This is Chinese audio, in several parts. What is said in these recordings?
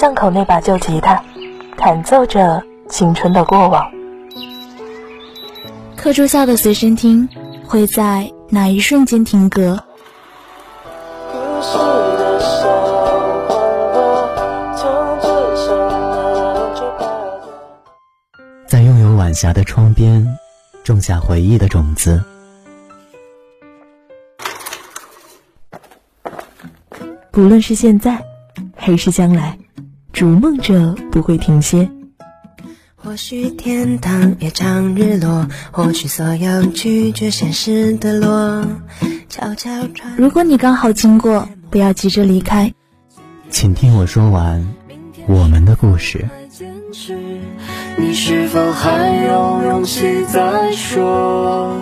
巷口那把旧吉他，弹奏着青春的过往。课桌下的随身听，会在哪一瞬间停格？在拥有晚霞的窗边，种下回忆的种子。不论是现在，还是将来，逐梦者不会停歇。或许天堂也常日落，或许所有拒绝现实的落。悄悄传。如果你刚好经过，不要急着离开，请听我说完我们的故事。你是否还有勇气再说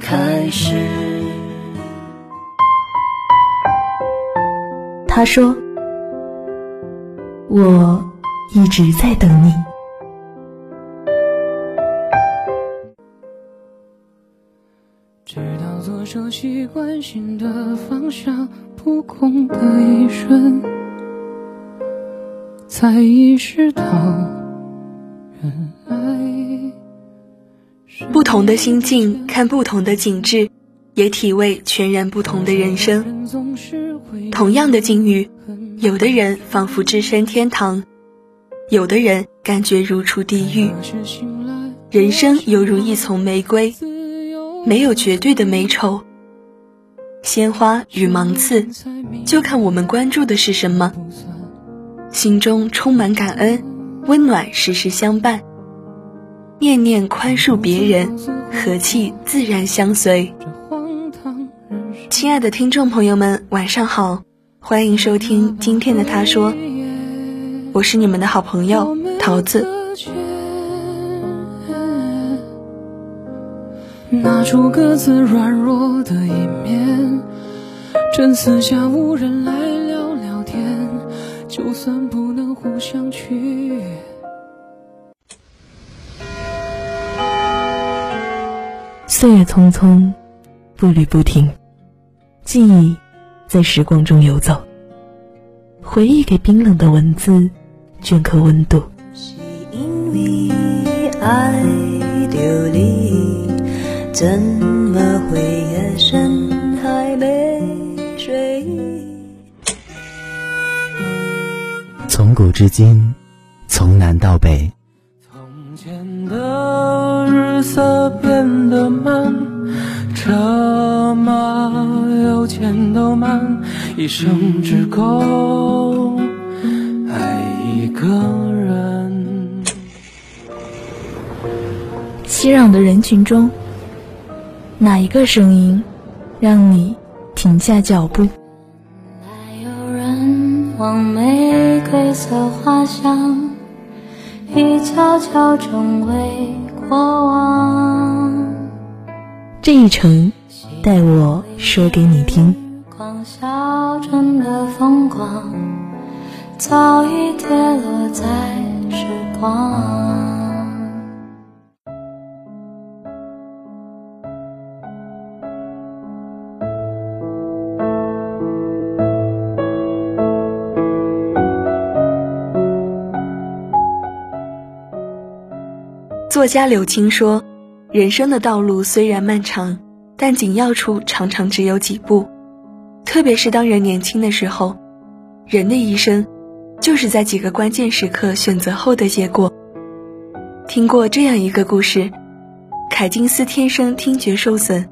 开始？他说：“我一直在等你。”直到左手习惯性的放下扑空的一瞬，才意识到原来。不同的心境看不同的景致，也体味全然不同的人生。同样的境遇，有的人仿佛置身天堂，有的人感觉如处地狱。人生犹如一丛玫瑰。没有绝对的美丑，鲜花与芒刺，就看我们关注的是什么。心中充满感恩，温暖时时相伴，念念宽恕别人，和气自然相随。亲爱的听众朋友们，晚上好，欢迎收听今天的他说，我是你们的好朋友桃子。拿出各自软弱的一面，趁四下无人来聊聊天，就算不能互相取悦。岁月匆匆，步履不停，记忆在时光中游走，回忆给冰冷的文字镌刻温度。是因为爱流离。怎么会夜深还没睡？从古至今，从南到北。从前的日色变得慢，车马都慢，一生只够爱一个人。熙攘的人群中。哪一个声音让你停下脚步？来有人往玫瑰色花香，已悄悄成为过往。这一程，带我说给你听。光小镇的风光，早已跌落在时光。作家柳青说：“人生的道路虽然漫长，但紧要处常常只有几步。特别是当人年轻的时候，人的一生，就是在几个关键时刻选择后的结果。”听过这样一个故事：凯金斯天生听觉受损，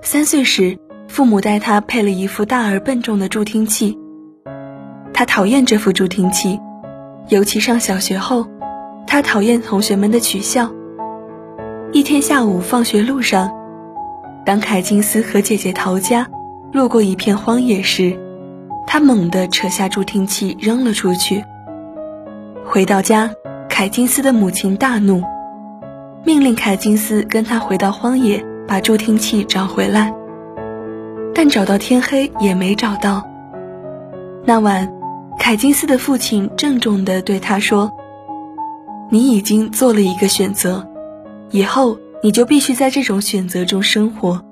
三岁时父母带他配了一副大而笨重的助听器。他讨厌这副助听器，尤其上小学后，他讨厌同学们的取笑。一天下午放学路上，当凯金斯和姐姐逃家，路过一片荒野时，他猛地扯下助听器扔了出去。回到家，凯金斯的母亲大怒，命令凯金斯跟他回到荒野，把助听器找回来。但找到天黑也没找到。那晚，凯金斯的父亲郑重地对他说：“你已经做了一个选择。”以后你就必须在这种选择中生活。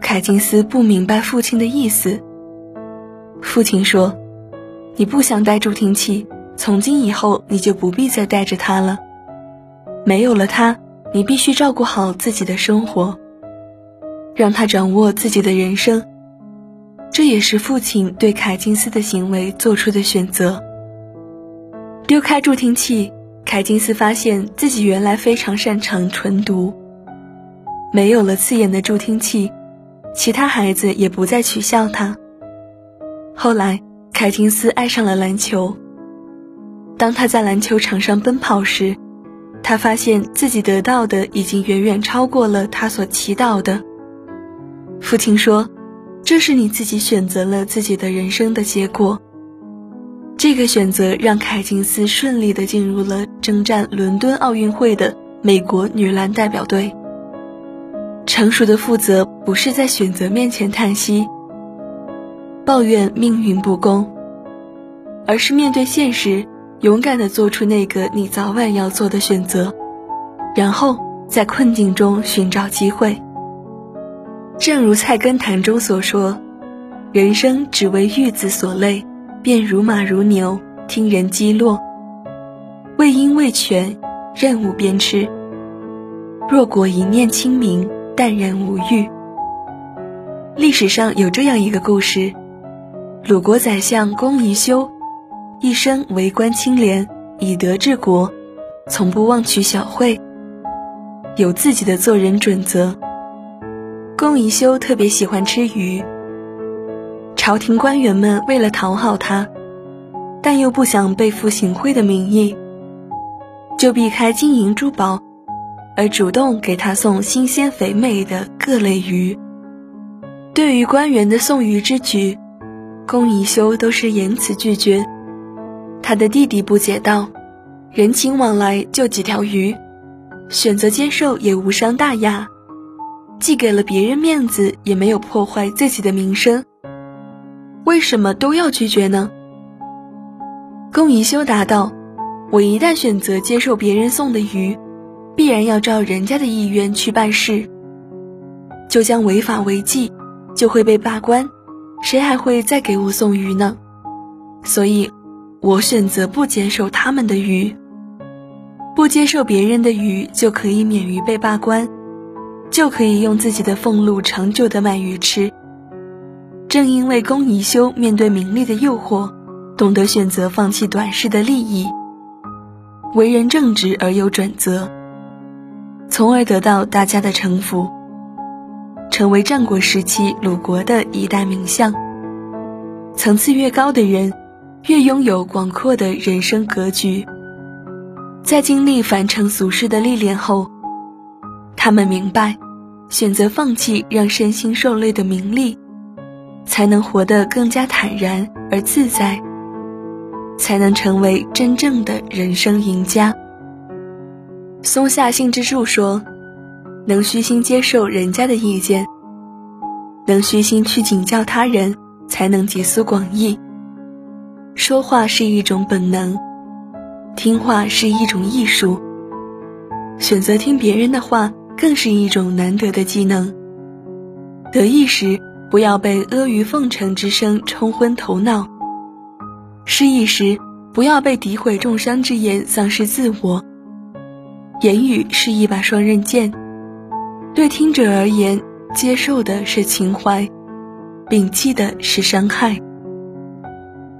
凯金斯不明白父亲的意思。父亲说：“你不想戴助听器，从今以后你就不必再带着它了。没有了它，你必须照顾好自己的生活，让他掌握自己的人生。这也是父亲对凯金斯的行为做出的选择。丢开助听器，凯金斯发现自己原来非常擅长纯读。没有了刺眼的助听器，其他孩子也不再取笑他。后来，凯金斯爱上了篮球。当他在篮球场上奔跑时，他发现自己得到的已经远远超过了他所祈祷的。父亲说。这是你自己选择了自己的人生的结果。这个选择让凯金斯顺利地进入了征战伦敦奥运会的美国女篮代表队。成熟的负责不是在选择面前叹息、抱怨命运不公，而是面对现实，勇敢地做出那个你早晚要做的选择，然后在困境中寻找机会。正如《菜根谭》中所说：“人生只为玉子所累，便如马如牛，听人击落。为因为权，任务便吃。若果一念清明，淡然无欲。”历史上有这样一个故事：鲁国宰相公宜修，一生为官清廉，以德治国，从不妄取小惠，有自己的做人准则。公宜修特别喜欢吃鱼，朝廷官员们为了讨好他，但又不想背负行贿的名义，就避开金银珠宝，而主动给他送新鲜肥美的各类鱼。对于官员的送鱼之举，龚宜修都是严词拒绝。他的弟弟不解道：“人情往来就几条鱼，选择接受也无伤大雅。”既给了别人面子，也没有破坏自己的名声，为什么都要拒绝呢？公宜修答道：“我一旦选择接受别人送的鱼，必然要照人家的意愿去办事，就将违法违纪，就会被罢官，谁还会再给我送鱼呢？所以，我选择不接受他们的鱼，不接受别人的鱼，就可以免于被罢官。”就可以用自己的俸禄长久的卖鱼吃。正因为公宜修面对名利的诱惑，懂得选择放弃短视的利益，为人正直而有准则，从而得到大家的臣服，成为战国时期鲁国的一代名相。层次越高的人，越拥有广阔的人生格局。在经历凡尘俗世的历练后，他们明白。选择放弃让身心受累的名利，才能活得更加坦然而自在，才能成为真正的人生赢家。松下幸之助说：“能虚心接受人家的意见，能虚心去请教他人，才能集思广益。说话是一种本能，听话是一种艺术。选择听别人的话。”更是一种难得的技能。得意时，不要被阿谀奉承之声冲昏头脑；失意时，不要被诋毁重伤之言丧失自我。言语是一把双刃剑，对听者而言，接受的是情怀，摒弃的是伤害。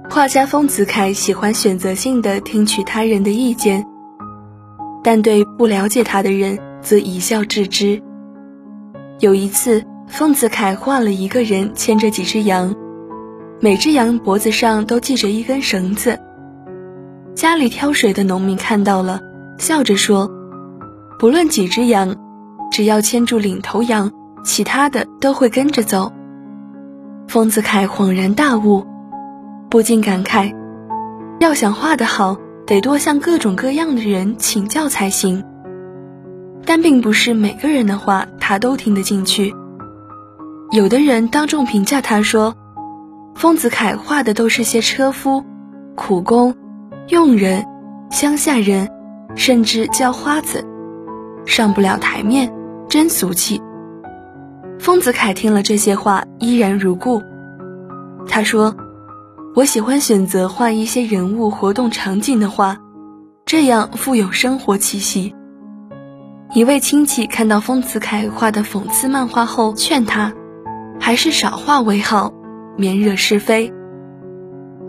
画家丰子恺喜欢选择性的听取他人的意见，但对不了解他的人。则一笑置之。有一次，丰子恺画了一个人牵着几只羊，每只羊脖子上都系着一根绳子。家里挑水的农民看到了，笑着说：“不论几只羊，只要牵住领头羊，其他的都会跟着走。”丰子恺恍然大悟，不禁感慨：要想画得好，得多向各种各样的人请教才行。但并不是每个人的话他都听得进去。有的人当众评价他说：“丰子恺画的都是些车夫、苦工、佣人、乡下人，甚至叫花子，上不了台面，真俗气。”丰子恺听了这些话，依然如故。他说：“我喜欢选择画一些人物活动场景的画，这样富有生活气息。一位亲戚看到丰子恺画的讽刺漫画后，劝他，还是少画为好，免惹是非。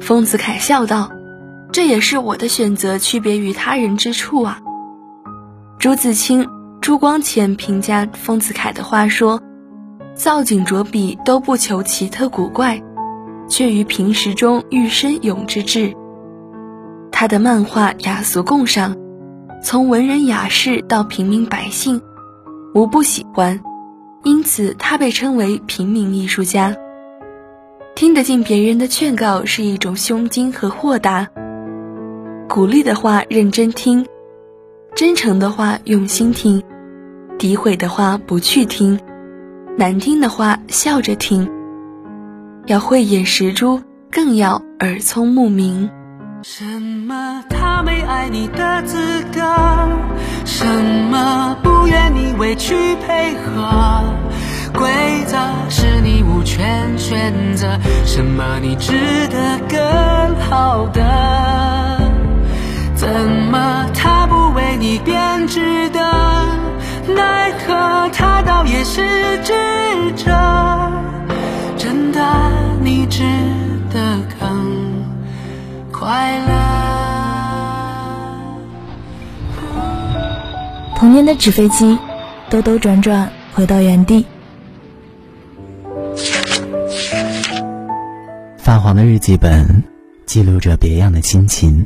丰子恺笑道：“这也是我的选择，区别于他人之处啊。”朱自清、朱光潜评价丰子恺的画说：“造景着笔都不求奇特古怪，却于平实中愈深永之志。他的漫画雅俗共赏。”从文人雅士到平民百姓，无不喜欢，因此他被称为平民艺术家。听得进别人的劝告是一种胸襟和豁达。鼓励的话认真听，真诚的话用心听，诋毁的话不去听，难听的话笑着听。要慧眼识珠，更要耳聪目明。什么？他没爱你的资格？什么？不愿你委屈配合？规则是你无权选择。什么？你值得更好的？怎么？他不为你编织的？奈何他倒也是智者？真的，你值得。童年的纸飞机，兜兜转转回到原地。发黄的日记本，记录着别样的心情。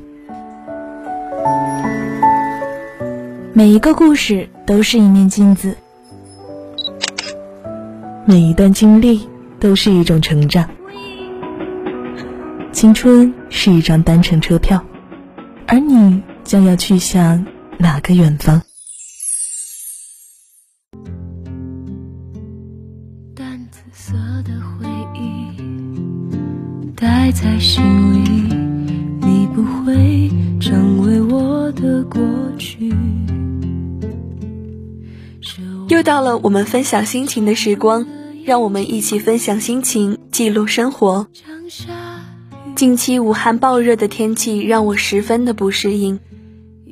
每一个故事都是一面镜子，每一段经历都是一种成长。青春是一张单程车票，而你将要去向哪个远方？淡紫色的回忆，带在心里，你不会成为我的过去。又到了我们分享心情的时光，让我们一起分享心情，记录生活。近期武汉暴热的天气让我十分的不适应。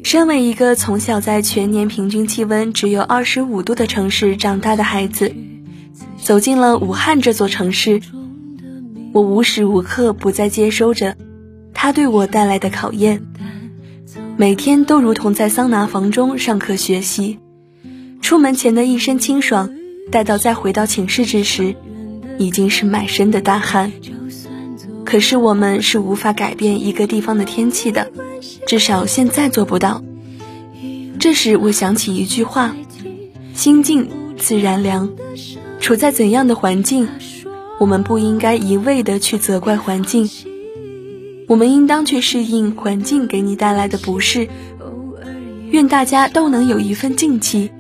身为一个从小在全年平均气温只有二十五度的城市长大的孩子，走进了武汉这座城市，我无时无刻不在接收着它对我带来的考验。每天都如同在桑拿房中上课学习，出门前的一身清爽，待到再回到寝室之时，已经是满身的大汗。可是我们是无法改变一个地方的天气的，至少现在做不到。这时我想起一句话：“心静自然凉。”处在怎样的环境，我们不应该一味的去责怪环境，我们应当去适应环境给你带来的不适。愿大家都能有一份静气，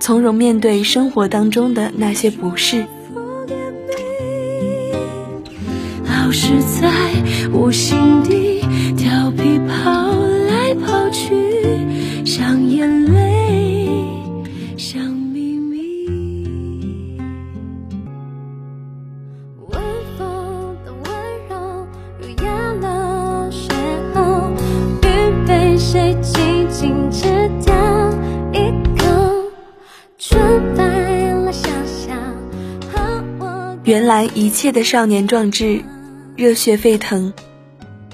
从容面对生活当中的那些不适。老是在我心底调皮跑来跑去，像眼泪，像秘密。晚风的温柔，如淹了雪后，雨被谁轻轻吃掉一口？春白了小小和我。原来一切的少年壮志。热血沸腾，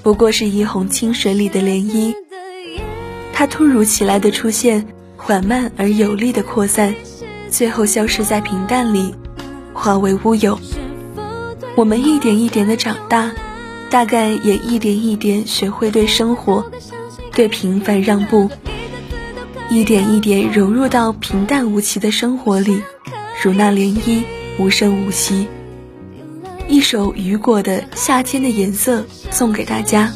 不过是一泓清水里的涟漪。它突如其来的出现，缓慢而有力的扩散，最后消失在平淡里，化为乌有。我们一点一点的长大，大概也一点一点学会对生活、对平凡让步，一点一点融入到平淡无奇的生活里，如那涟漪，无声无息。一首雨果的《夏天的颜色》送给大家。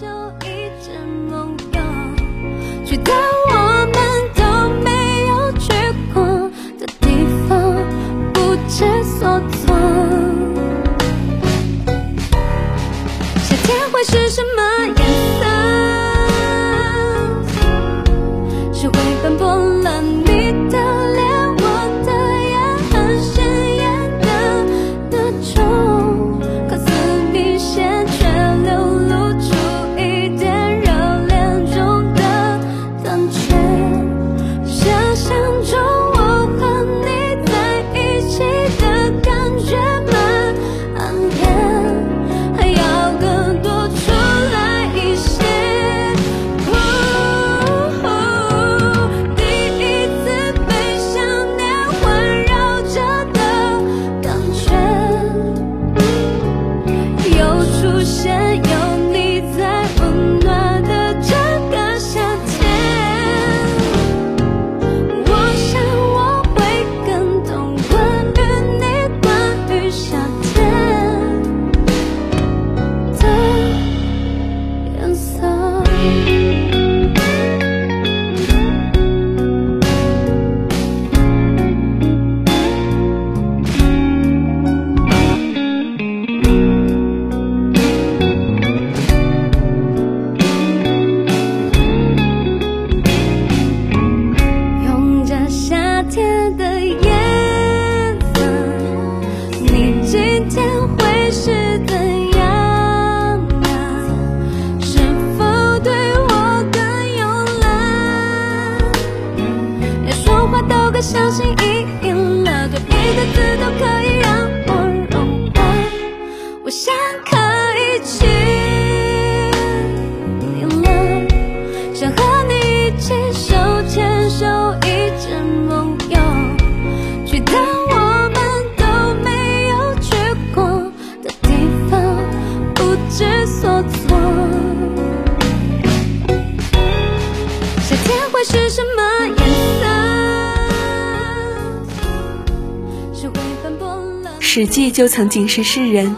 史记就曾警示世人：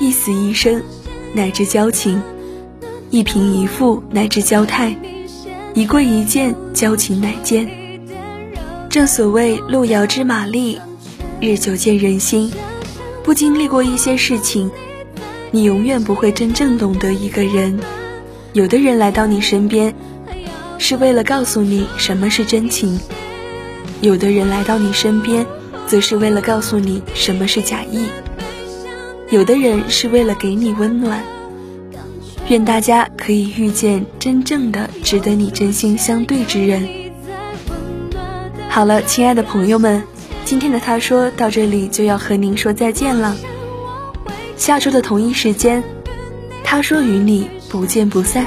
一死一生，乃至交情；一贫一富，乃至交态；一贵一贱，交情乃见。正所谓路遥知马力，日久见人心。不经历过一些事情，你永远不会真正懂得一个人。有的人来到你身边，是为了告诉你什么是真情；有的人来到你身边，则是为了告诉你什么是假意。有的人是为了给你温暖。愿大家可以遇见真正的值得你真心相对之人。好了，亲爱的朋友们，今天的他说到这里就要和您说再见了。下周的同一时间，他说与你不见不散。